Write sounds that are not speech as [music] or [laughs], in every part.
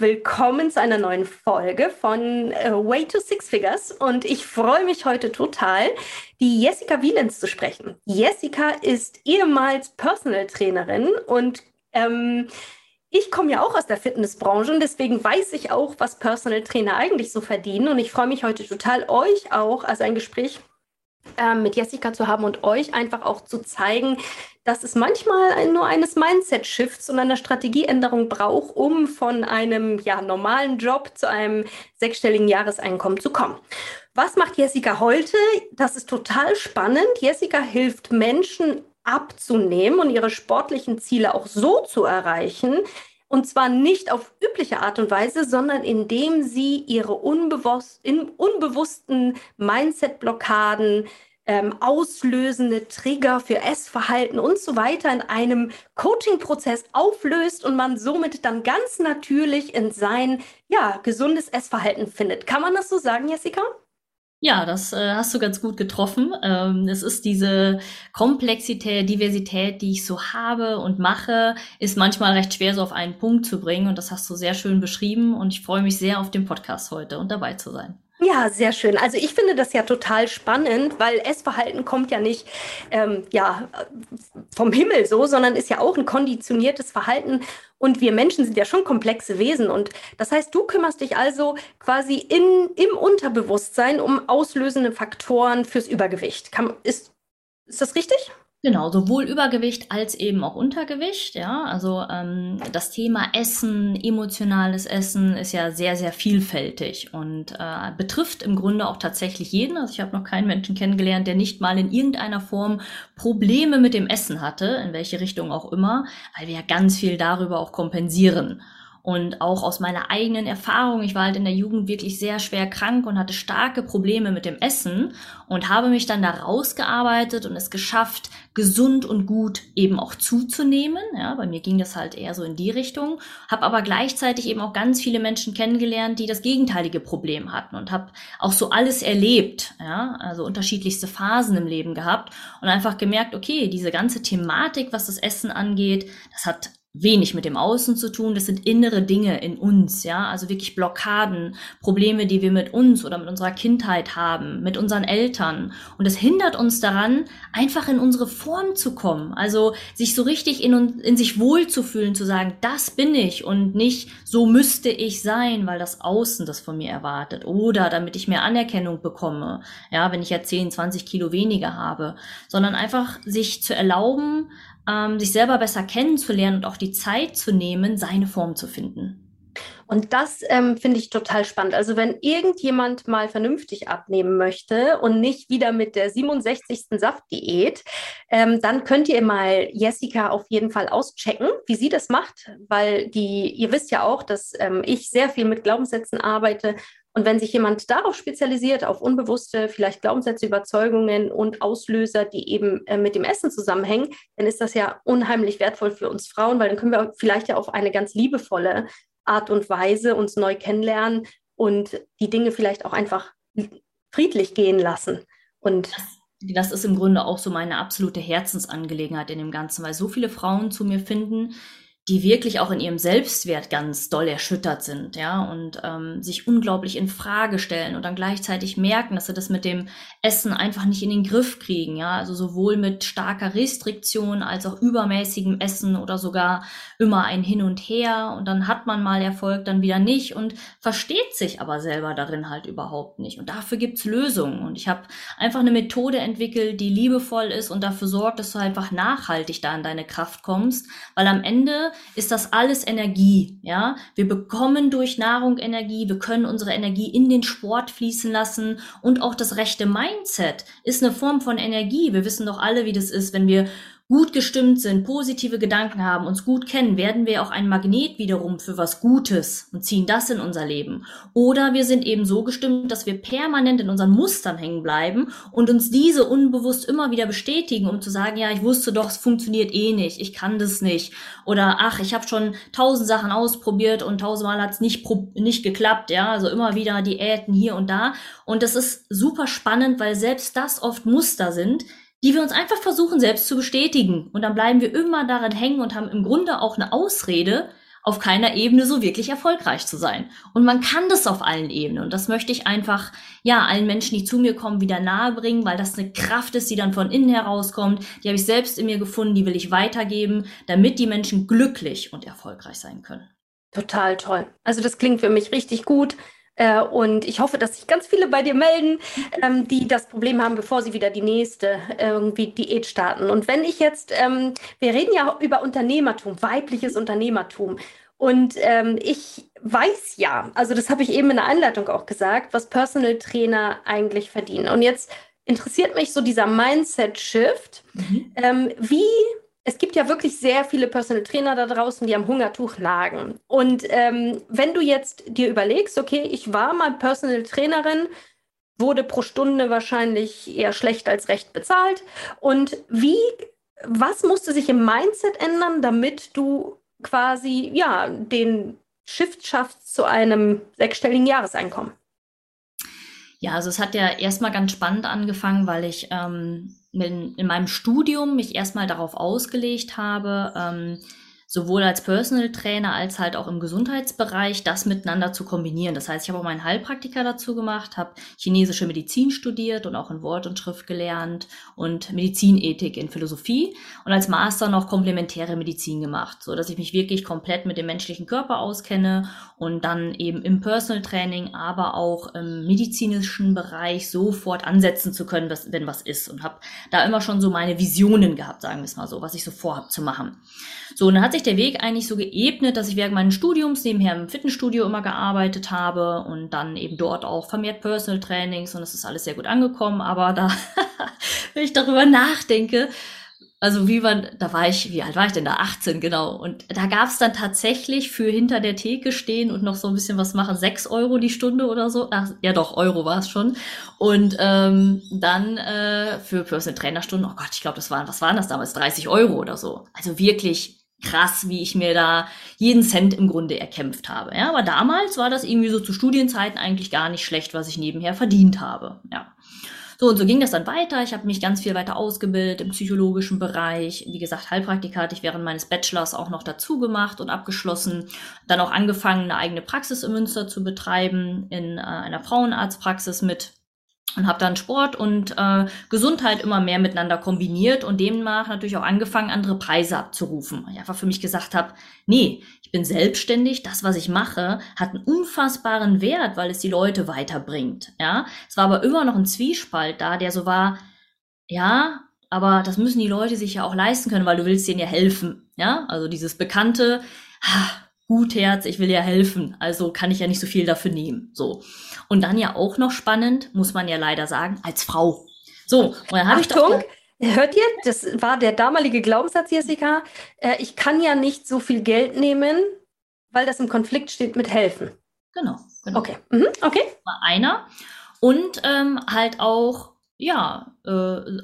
Willkommen zu einer neuen Folge von äh, Way to Six Figures und ich freue mich heute total, die Jessica Wielens zu sprechen. Jessica ist ehemals Personal Trainerin und ähm, ich komme ja auch aus der Fitnessbranche und deswegen weiß ich auch, was Personal Trainer eigentlich so verdienen und ich freue mich heute total, euch auch, also ein Gespräch ähm, mit Jessica zu haben und euch einfach auch zu zeigen, dass es manchmal nur eines Mindset-Shifts und einer Strategieänderung braucht, um von einem ja, normalen Job zu einem sechsstelligen Jahreseinkommen zu kommen. Was macht Jessica heute? Das ist total spannend. Jessica hilft Menschen abzunehmen und ihre sportlichen Ziele auch so zu erreichen, und zwar nicht auf übliche Art und Weise, sondern indem sie ihre unbewusst, unbewussten Mindset-Blockaden, ähm, auslösende Trigger für Essverhalten und so weiter in einem Coaching-Prozess auflöst und man somit dann ganz natürlich in sein ja, gesundes Essverhalten findet. Kann man das so sagen, Jessica? Ja, das äh, hast du ganz gut getroffen. Ähm, es ist diese Komplexität, Diversität, die ich so habe und mache, ist manchmal recht schwer so auf einen Punkt zu bringen. Und das hast du sehr schön beschrieben. Und ich freue mich sehr auf den Podcast heute und dabei zu sein. Ja, sehr schön. Also ich finde das ja total spannend, weil Essverhalten kommt ja nicht ähm, ja, vom Himmel so, sondern ist ja auch ein konditioniertes Verhalten. Und wir Menschen sind ja schon komplexe Wesen. Und das heißt, du kümmerst dich also quasi in, im Unterbewusstsein um auslösende Faktoren fürs Übergewicht. Kann, ist, ist das richtig? Genau, sowohl Übergewicht als eben auch Untergewicht. Ja, also ähm, das Thema Essen, emotionales Essen ist ja sehr, sehr vielfältig und äh, betrifft im Grunde auch tatsächlich jeden. Also ich habe noch keinen Menschen kennengelernt, der nicht mal in irgendeiner Form Probleme mit dem Essen hatte, in welche Richtung auch immer, weil wir ja ganz viel darüber auch kompensieren. Und auch aus meiner eigenen Erfahrung, ich war halt in der Jugend wirklich sehr schwer krank und hatte starke Probleme mit dem Essen und habe mich dann da rausgearbeitet und es geschafft, gesund und gut eben auch zuzunehmen. Ja, bei mir ging das halt eher so in die Richtung, habe aber gleichzeitig eben auch ganz viele Menschen kennengelernt, die das gegenteilige Problem hatten und habe auch so alles erlebt, ja, also unterschiedlichste Phasen im Leben gehabt und einfach gemerkt, okay, diese ganze Thematik, was das Essen angeht, das hat wenig mit dem Außen zu tun. Das sind innere Dinge in uns, ja. Also wirklich Blockaden, Probleme, die wir mit uns oder mit unserer Kindheit haben, mit unseren Eltern. Und es hindert uns daran, einfach in unsere Form zu kommen. Also sich so richtig in, in sich wohlzufühlen, zu sagen, das bin ich und nicht so müsste ich sein, weil das Außen das von mir erwartet. Oder damit ich mehr Anerkennung bekomme. Ja, wenn ich ja 10, 20 Kilo weniger habe. Sondern einfach sich zu erlauben, ähm, sich selber besser kennenzulernen und auch die Zeit zu nehmen, seine Form zu finden. Und das ähm, finde ich total spannend. Also wenn irgendjemand mal vernünftig abnehmen möchte und nicht wieder mit der 67. Saftdiät, ähm, dann könnt ihr mal Jessica auf jeden Fall auschecken, wie sie das macht, weil die, ihr wisst ja auch, dass ähm, ich sehr viel mit Glaubenssätzen arbeite und wenn sich jemand darauf spezialisiert, auf unbewusste, vielleicht Glaubenssätze, Überzeugungen und Auslöser, die eben äh, mit dem Essen zusammenhängen, dann ist das ja unheimlich wertvoll für uns Frauen, weil dann können wir vielleicht ja auf eine ganz liebevolle Art und Weise uns neu kennenlernen und die Dinge vielleicht auch einfach friedlich gehen lassen. Und das ist im Grunde auch so meine absolute Herzensangelegenheit in dem Ganzen, weil so viele Frauen zu mir finden, die wirklich auch in ihrem Selbstwert ganz doll erschüttert sind, ja, und ähm, sich unglaublich in Frage stellen und dann gleichzeitig merken, dass sie das mit dem Essen einfach nicht in den Griff kriegen, ja, also sowohl mit starker Restriktion als auch übermäßigem Essen oder sogar immer ein Hin und Her und dann hat man mal Erfolg, dann wieder nicht und versteht sich aber selber darin halt überhaupt nicht. Und dafür gibt's Lösungen und ich habe einfach eine Methode entwickelt, die liebevoll ist und dafür sorgt, dass du einfach nachhaltig da in deine Kraft kommst, weil am Ende ist das alles Energie, ja. Wir bekommen durch Nahrung Energie, wir können unsere Energie in den Sport fließen lassen und auch das rechte Mindset ist eine Form von Energie. Wir wissen doch alle, wie das ist, wenn wir gut gestimmt sind, positive Gedanken haben, uns gut kennen, werden wir auch ein Magnet wiederum für was Gutes und ziehen das in unser Leben. Oder wir sind eben so gestimmt, dass wir permanent in unseren Mustern hängen bleiben und uns diese unbewusst immer wieder bestätigen, um zu sagen, ja, ich wusste doch, es funktioniert eh nicht, ich kann das nicht. Oder ach, ich habe schon tausend Sachen ausprobiert und tausendmal hat es nicht, nicht geklappt, ja, also immer wieder Diäten hier und da. Und das ist super spannend, weil selbst das oft Muster sind, die wir uns einfach versuchen selbst zu bestätigen. Und dann bleiben wir immer daran hängen und haben im Grunde auch eine Ausrede, auf keiner Ebene so wirklich erfolgreich zu sein. Und man kann das auf allen Ebenen. Und das möchte ich einfach, ja, allen Menschen, die zu mir kommen, wieder nahe bringen, weil das eine Kraft ist, die dann von innen herauskommt. Die habe ich selbst in mir gefunden, die will ich weitergeben, damit die Menschen glücklich und erfolgreich sein können. Total toll. Also das klingt für mich richtig gut. Äh, und ich hoffe, dass sich ganz viele bei dir melden, ähm, die das Problem haben, bevor sie wieder die nächste irgendwie Diät starten. Und wenn ich jetzt, ähm, wir reden ja über Unternehmertum, weibliches Unternehmertum. Und ähm, ich weiß ja, also das habe ich eben in der Einleitung auch gesagt, was Personal Trainer eigentlich verdienen. Und jetzt interessiert mich so dieser Mindset-Shift. Mhm. Ähm, wie es gibt ja wirklich sehr viele Personal Trainer da draußen, die am Hungertuch lagen. Und ähm, wenn du jetzt dir überlegst, okay, ich war mal Personal Trainerin, wurde pro Stunde wahrscheinlich eher schlecht als recht bezahlt. Und wie, was musste sich im Mindset ändern, damit du quasi, ja, den Shift schaffst zu einem sechsstelligen Jahreseinkommen? Ja, also es hat ja erstmal ganz spannend angefangen, weil ich ähm, in, in meinem Studium mich erstmal darauf ausgelegt habe, ähm, sowohl als Personal Trainer als halt auch im Gesundheitsbereich das miteinander zu kombinieren. Das heißt, ich habe auch meinen Heilpraktiker dazu gemacht, habe chinesische Medizin studiert und auch in Wort und Schrift gelernt und Medizinethik in Philosophie und als Master noch komplementäre Medizin gemacht, so dass ich mich wirklich komplett mit dem menschlichen Körper auskenne und dann eben im Personal Training, aber auch im medizinischen Bereich sofort ansetzen zu können, was, wenn was ist und habe da immer schon so meine Visionen gehabt, sagen wir es mal so, was ich so vorhab zu machen. So, und dann hat sich der Weg eigentlich so geebnet, dass ich während meines Studiums nebenher im Fitnessstudio immer gearbeitet habe und dann eben dort auch vermehrt Personal Trainings und es ist alles sehr gut angekommen. Aber da, [laughs] wenn ich darüber nachdenke, also wie man, da war ich, wie alt war ich denn da? 18, genau. Und da gab es dann tatsächlich für hinter der Theke stehen und noch so ein bisschen was machen, 6 Euro die Stunde oder so. Ach, ja doch, Euro war es schon. Und ähm, dann äh, für Personal Trainer Stunden, oh Gott, ich glaube, das waren, was waren das damals? 30 Euro oder so. Also wirklich krass, wie ich mir da jeden Cent im Grunde erkämpft habe. Ja, aber damals war das irgendwie so zu Studienzeiten eigentlich gar nicht schlecht, was ich nebenher verdient habe. Ja. So, und so ging das dann weiter. Ich habe mich ganz viel weiter ausgebildet im psychologischen Bereich. Wie gesagt, Heilpraktika hatte ich während meines Bachelors auch noch dazu gemacht und abgeschlossen. Dann auch angefangen, eine eigene Praxis in Münster zu betreiben, in äh, einer Frauenarztpraxis mit und habe dann Sport und äh, Gesundheit immer mehr miteinander kombiniert und demnach natürlich auch angefangen, andere Preise abzurufen. Ich einfach für mich gesagt habe, nee, ich bin selbstständig, das, was ich mache, hat einen unfassbaren Wert, weil es die Leute weiterbringt. Ja, es war aber immer noch ein Zwiespalt da, der so war, ja, aber das müssen die Leute sich ja auch leisten können, weil du willst denen ja helfen. Ja, also dieses bekannte, ha, Gutherz, ich will ja helfen, also kann ich ja nicht so viel dafür nehmen. So. Und dann ja auch noch spannend, muss man ja leider sagen, als Frau. So, und dann habe ich doch. Hört ihr? Das war der damalige Glaubenssatz, Jessica. Äh, ich kann ja nicht so viel Geld nehmen, weil das im Konflikt steht mit helfen. Genau. genau. Okay. Mhm, okay. War einer. Und ähm, halt auch, ja, äh,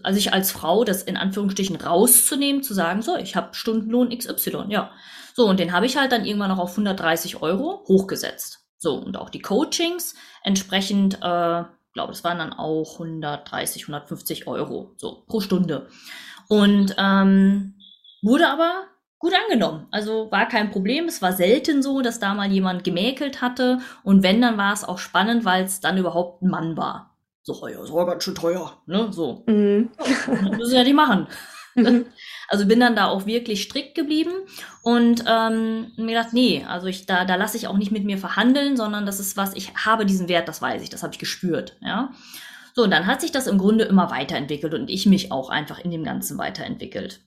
also ich als Frau das in Anführungsstrichen rauszunehmen, zu sagen, so, ich habe Stundenlohn XY, ja. So, und den habe ich halt dann irgendwann noch auf 130 Euro hochgesetzt. So, und auch die Coachings entsprechend, äh, glaube, es waren dann auch 130, 150 Euro, so pro Stunde. Und ähm, wurde aber gut angenommen. Also war kein Problem. Es war selten so, dass da mal jemand gemäkelt hatte. Und wenn, dann war es auch spannend, weil es dann überhaupt ein Mann war. So, ja, das war ganz schön teuer, ne? So. Mhm. Müssen ja nicht machen. Mhm. [laughs] Also bin dann da auch wirklich strikt geblieben und ähm, mir gedacht, nee, also ich da da lasse ich auch nicht mit mir verhandeln, sondern das ist was ich habe diesen Wert, das weiß ich, das habe ich gespürt, ja. So und dann hat sich das im Grunde immer weiterentwickelt und ich mich auch einfach in dem Ganzen weiterentwickelt.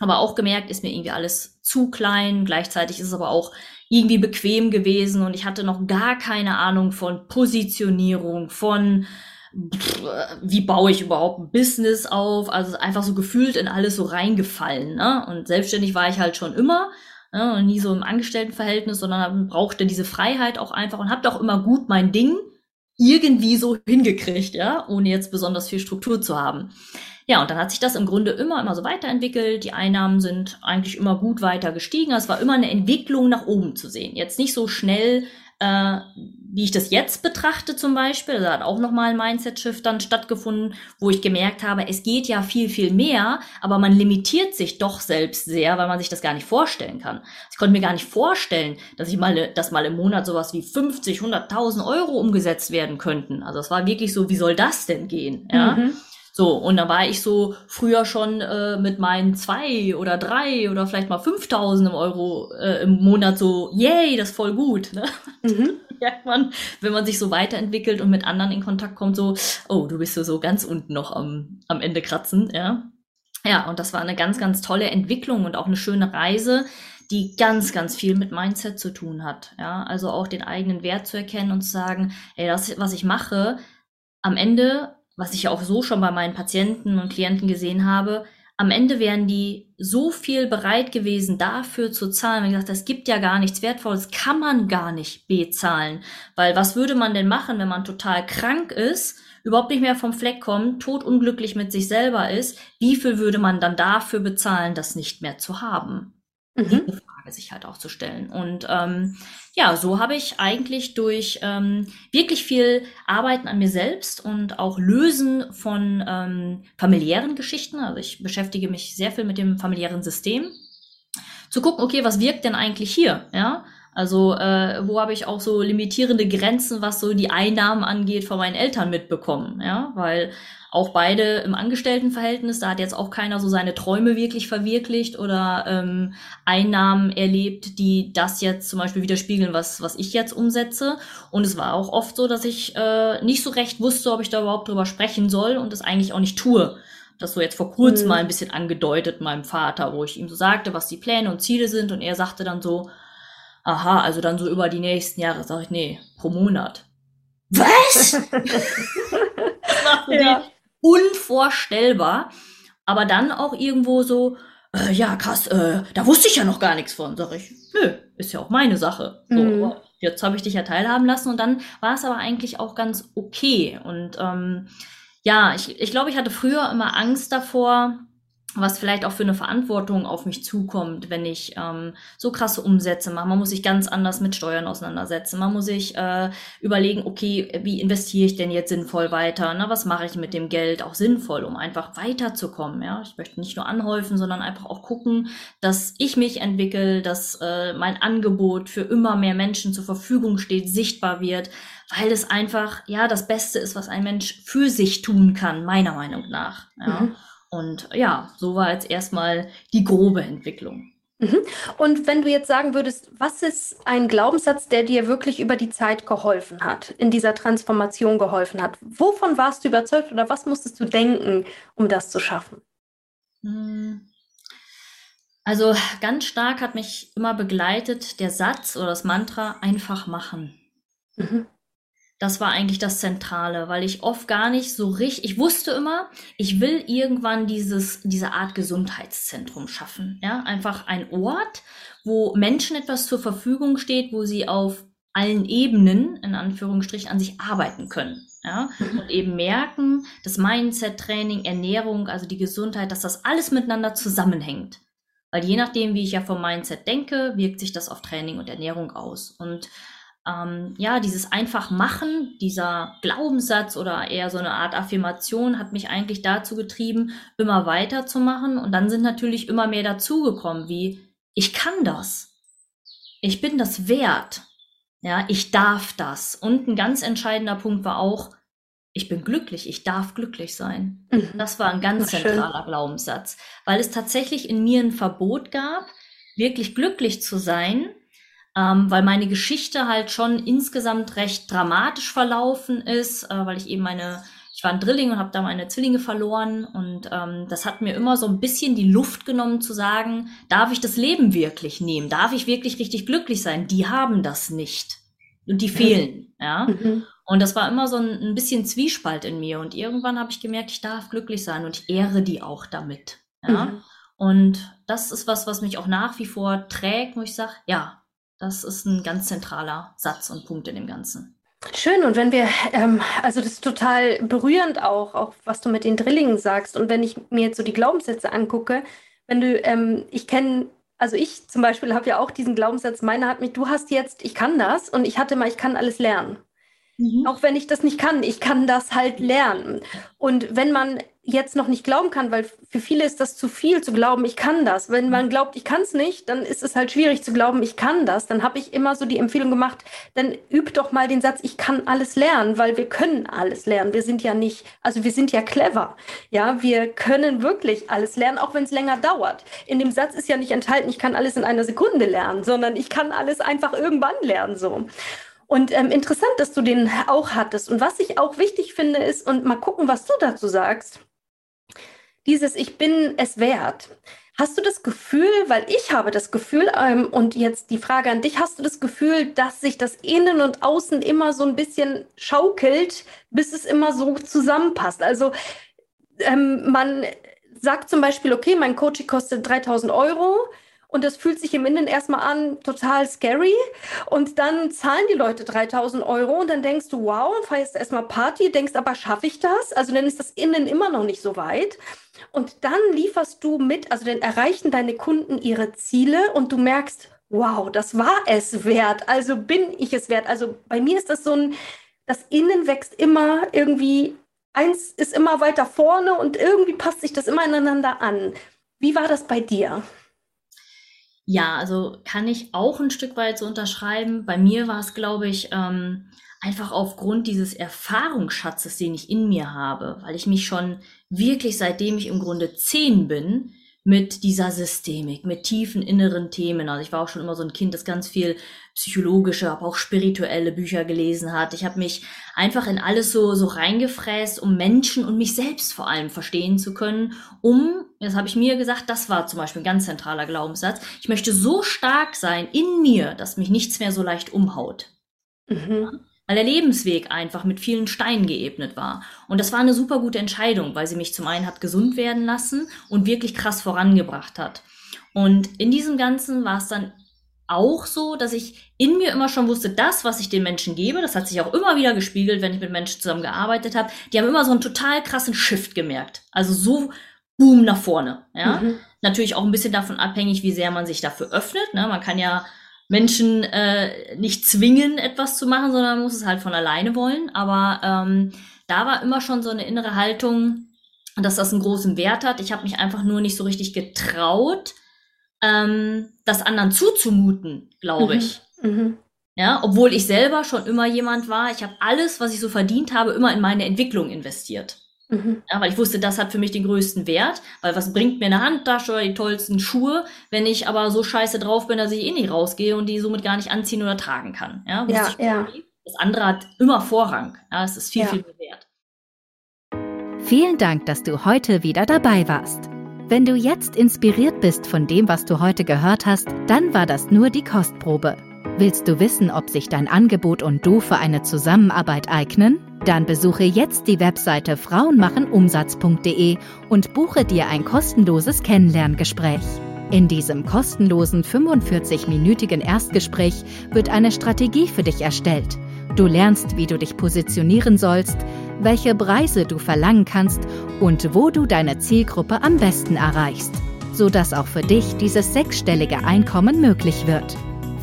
Aber auch gemerkt, ist mir irgendwie alles zu klein. Gleichzeitig ist es aber auch irgendwie bequem gewesen und ich hatte noch gar keine Ahnung von Positionierung, von wie baue ich überhaupt ein Business auf? Also einfach so gefühlt in alles so reingefallen. Ne? Und selbstständig war ich halt schon immer. Ne? Und nie so im Angestelltenverhältnis, sondern brauchte diese Freiheit auch einfach und habe doch immer gut mein Ding irgendwie so hingekriegt, ja, ohne jetzt besonders viel Struktur zu haben. Ja, und dann hat sich das im Grunde immer, immer so weiterentwickelt. Die Einnahmen sind eigentlich immer gut weiter gestiegen. Es war immer eine Entwicklung nach oben zu sehen. Jetzt nicht so schnell, äh, wie ich das jetzt betrachte zum Beispiel. Da hat auch nochmal ein Mindset-Shift dann stattgefunden, wo ich gemerkt habe, es geht ja viel, viel mehr, aber man limitiert sich doch selbst sehr, weil man sich das gar nicht vorstellen kann. Ich konnte mir gar nicht vorstellen, dass ich mal, dass mal im Monat sowas wie 50, 100.000 Euro umgesetzt werden könnten. Also es war wirklich so, wie soll das denn gehen? Ja. Mhm. So, und da war ich so früher schon äh, mit meinen zwei oder drei oder vielleicht mal 5000 Euro äh, im Monat so, yay, das ist voll gut. Ne? Mhm. [laughs] merkt man, wenn man sich so weiterentwickelt und mit anderen in Kontakt kommt, so, oh, du bist so, so ganz unten noch am, am Ende kratzen, ja. Ja, und das war eine ganz, ganz tolle Entwicklung und auch eine schöne Reise, die ganz, ganz viel mit Mindset zu tun hat. Ja, also auch den eigenen Wert zu erkennen und zu sagen, ey, das, was ich mache, am Ende was ich auch so schon bei meinen Patienten und Klienten gesehen habe, am Ende wären die so viel bereit gewesen, dafür zu zahlen. Wenn ich gesagt, das gibt ja gar nichts Wertvolles, kann man gar nicht bezahlen. Weil was würde man denn machen, wenn man total krank ist, überhaupt nicht mehr vom Fleck kommt, totunglücklich mit sich selber ist? Wie viel würde man dann dafür bezahlen, das nicht mehr zu haben? Mhm. Frage sich halt auch zu stellen. Und ähm, ja, so habe ich eigentlich durch ähm, wirklich viel Arbeiten an mir selbst und auch Lösen von ähm, familiären Geschichten, also ich beschäftige mich sehr viel mit dem familiären System, zu gucken, okay, was wirkt denn eigentlich hier? Ja, also äh, wo habe ich auch so limitierende Grenzen, was so die Einnahmen angeht, von meinen Eltern mitbekommen, ja, weil auch beide im Angestelltenverhältnis, da hat jetzt auch keiner so seine Träume wirklich verwirklicht oder ähm, Einnahmen erlebt, die das jetzt zum Beispiel widerspiegeln, was, was ich jetzt umsetze. Und es war auch oft so, dass ich äh, nicht so recht wusste, ob ich da überhaupt drüber sprechen soll und es eigentlich auch nicht tue. Das so jetzt vor kurzem mhm. mal ein bisschen angedeutet meinem Vater, wo ich ihm so sagte, was die Pläne und Ziele sind und er sagte dann so, aha, also dann so über die nächsten Jahre, sag ich, nee, pro Monat. Was? [laughs] ja unvorstellbar. Aber dann auch irgendwo so, äh, ja, krass, äh, da wusste ich ja noch gar nichts von. Sag ich, nö, ist ja auch meine Sache. So, mhm. Jetzt habe ich dich ja teilhaben lassen und dann war es aber eigentlich auch ganz okay. Und ähm, ja, ich, ich glaube, ich hatte früher immer Angst davor, was vielleicht auch für eine Verantwortung auf mich zukommt, wenn ich ähm, so krasse Umsätze mache. Man muss sich ganz anders mit Steuern auseinandersetzen. Man muss sich äh, überlegen, okay, wie investiere ich denn jetzt sinnvoll weiter? Na, was mache ich mit dem Geld auch sinnvoll, um einfach weiterzukommen? Ja, ich möchte nicht nur anhäufen, sondern einfach auch gucken, dass ich mich entwickle, dass äh, mein Angebot für immer mehr Menschen zur Verfügung steht, sichtbar wird, weil es einfach ja das Beste ist, was ein Mensch für sich tun kann, meiner Meinung nach. Ja. Mhm. Und ja, so war jetzt erstmal die grobe Entwicklung. Mhm. Und wenn du jetzt sagen würdest, was ist ein Glaubenssatz, der dir wirklich über die Zeit geholfen hat, in dieser Transformation geholfen hat? Wovon warst du überzeugt oder was musstest du denken, um das zu schaffen? Hm. Also ganz stark hat mich immer begleitet der Satz oder das Mantra einfach machen. Mhm das war eigentlich das Zentrale, weil ich oft gar nicht so richtig, ich wusste immer, ich will irgendwann dieses, diese Art Gesundheitszentrum schaffen. Ja, einfach ein Ort, wo Menschen etwas zur Verfügung steht, wo sie auf allen Ebenen, in Anführungsstrichen, an sich arbeiten können. Ja, mhm. und eben merken, das Mindset, Training, Ernährung, also die Gesundheit, dass das alles miteinander zusammenhängt. Weil je nachdem, wie ich ja vom Mindset denke, wirkt sich das auf Training und Ernährung aus. Und ähm, ja, dieses einfach machen, dieser Glaubenssatz oder eher so eine Art Affirmation hat mich eigentlich dazu getrieben, immer weiterzumachen. Und dann sind natürlich immer mehr dazugekommen, wie ich kann das. Ich bin das wert. Ja, ich darf das. Und ein ganz entscheidender Punkt war auch, ich bin glücklich, ich darf glücklich sein. Mhm. Das war ein ganz war zentraler schön. Glaubenssatz, weil es tatsächlich in mir ein Verbot gab, wirklich glücklich zu sein, ähm, weil meine Geschichte halt schon insgesamt recht dramatisch verlaufen ist, äh, weil ich eben meine ich war ein Drilling und habe da meine Zwillinge verloren und ähm, das hat mir immer so ein bisschen die Luft genommen zu sagen, darf ich das Leben wirklich nehmen? Darf ich wirklich richtig glücklich sein? Die haben das nicht und die fehlen, ja. Mhm. Und das war immer so ein, ein bisschen Zwiespalt in mir und irgendwann habe ich gemerkt, ich darf glücklich sein und ich ehre die auch damit, ja. Mhm. Und das ist was, was mich auch nach wie vor trägt, wo ich sage, ja, das ist ein ganz zentraler Satz und Punkt in dem Ganzen. Schön, und wenn wir, ähm, also das ist total berührend auch, auch was du mit den Drillingen sagst. Und wenn ich mir jetzt so die Glaubenssätze angucke, wenn du, ähm, ich kenne, also ich zum Beispiel habe ja auch diesen Glaubenssatz, meiner hat mich, du hast jetzt, ich kann das und ich hatte mal, ich kann alles lernen. Mhm. Auch wenn ich das nicht kann, ich kann das halt lernen. Und wenn man jetzt noch nicht glauben kann, weil für viele ist das zu viel zu glauben, ich kann das. Wenn man glaubt, ich kann es nicht, dann ist es halt schwierig zu glauben, ich kann das. Dann habe ich immer so die Empfehlung gemacht, dann üb doch mal den Satz, ich kann alles lernen, weil wir können alles lernen. Wir sind ja nicht, also wir sind ja clever. Ja, wir können wirklich alles lernen, auch wenn es länger dauert. In dem Satz ist ja nicht enthalten, ich kann alles in einer Sekunde lernen, sondern ich kann alles einfach irgendwann lernen so. Und ähm, interessant, dass du den auch hattest. Und was ich auch wichtig finde, ist, und mal gucken, was du dazu sagst, dieses Ich bin es wert. Hast du das Gefühl, weil ich habe das Gefühl, ähm, und jetzt die Frage an dich, hast du das Gefühl, dass sich das Innen und Außen immer so ein bisschen schaukelt, bis es immer so zusammenpasst? Also ähm, man sagt zum Beispiel, okay, mein Coaching kostet 3000 Euro und das fühlt sich im Innen erstmal an, total scary. Und dann zahlen die Leute 3000 Euro und dann denkst du, wow, feierst erstmal Party, denkst aber, schaffe ich das? Also dann ist das Innen immer noch nicht so weit. Und dann lieferst du mit, also dann erreichen deine Kunden ihre Ziele und du merkst, wow, das war es wert. Also bin ich es wert. Also bei mir ist das so ein, das Innen wächst immer irgendwie, eins ist immer weiter vorne und irgendwie passt sich das immer ineinander an. Wie war das bei dir? Ja, also kann ich auch ein Stück weit so unterschreiben. Bei mir war es, glaube ich, ähm, einfach aufgrund dieses Erfahrungsschatzes, den ich in mir habe, weil ich mich schon wirklich, seitdem ich im Grunde zehn bin, mit dieser Systemik, mit tiefen inneren Themen. Also ich war auch schon immer so ein Kind, das ganz viel psychologische, aber auch spirituelle Bücher gelesen hat. Ich habe mich einfach in alles so so reingefräst, um Menschen und mich selbst vor allem verstehen zu können, um, das habe ich mir gesagt, das war zum Beispiel ein ganz zentraler Glaubenssatz, ich möchte so stark sein in mir, dass mich nichts mehr so leicht umhaut. Mhm weil der Lebensweg einfach mit vielen Steinen geebnet war. Und das war eine super gute Entscheidung, weil sie mich zum einen hat gesund werden lassen und wirklich krass vorangebracht hat. Und in diesem Ganzen war es dann auch so, dass ich in mir immer schon wusste, das, was ich den Menschen gebe, das hat sich auch immer wieder gespiegelt, wenn ich mit Menschen zusammengearbeitet habe, die haben immer so einen total krassen Shift gemerkt. Also so boom nach vorne. Ja? Mhm. Natürlich auch ein bisschen davon abhängig, wie sehr man sich dafür öffnet. Ne? Man kann ja Menschen äh, nicht zwingen, etwas zu machen, sondern man muss es halt von alleine wollen. Aber ähm, da war immer schon so eine innere Haltung, dass das einen großen Wert hat. Ich habe mich einfach nur nicht so richtig getraut, ähm, das anderen zuzumuten, glaube mhm. ich. Mhm. Ja, obwohl ich selber schon immer jemand war, ich habe alles, was ich so verdient habe, immer in meine Entwicklung investiert. Mhm. Ja, weil ich wusste, das hat für mich den größten Wert, weil was bringt mir eine Handtasche oder die tollsten Schuhe, wenn ich aber so scheiße drauf bin, dass ich eh nicht rausgehe und die somit gar nicht anziehen oder tragen kann. Ja, ja, ja. Das andere hat immer Vorrang. Ja, es ist viel, ja. viel mehr wert. Vielen Dank, dass du heute wieder dabei warst. Wenn du jetzt inspiriert bist von dem, was du heute gehört hast, dann war das nur die Kostprobe. Willst du wissen, ob sich dein Angebot und du für eine Zusammenarbeit eignen? Dann besuche jetzt die Webseite frauenmachenumsatz.de und buche dir ein kostenloses Kennenlerngespräch. In diesem kostenlosen 45-minütigen Erstgespräch wird eine Strategie für dich erstellt. Du lernst, wie du dich positionieren sollst, welche Preise du verlangen kannst und wo du deine Zielgruppe am besten erreichst, sodass auch für dich dieses sechsstellige Einkommen möglich wird.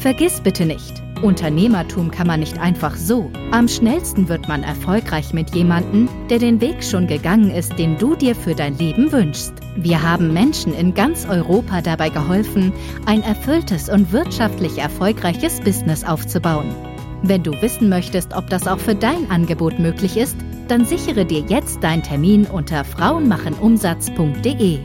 Vergiss bitte nicht, Unternehmertum kann man nicht einfach so. Am schnellsten wird man erfolgreich mit jemandem, der den Weg schon gegangen ist, den du dir für dein Leben wünschst. Wir haben Menschen in ganz Europa dabei geholfen, ein erfülltes und wirtschaftlich erfolgreiches Business aufzubauen. Wenn du wissen möchtest, ob das auch für dein Angebot möglich ist, dann sichere dir jetzt deinen Termin unter frauenmachenumsatz.de.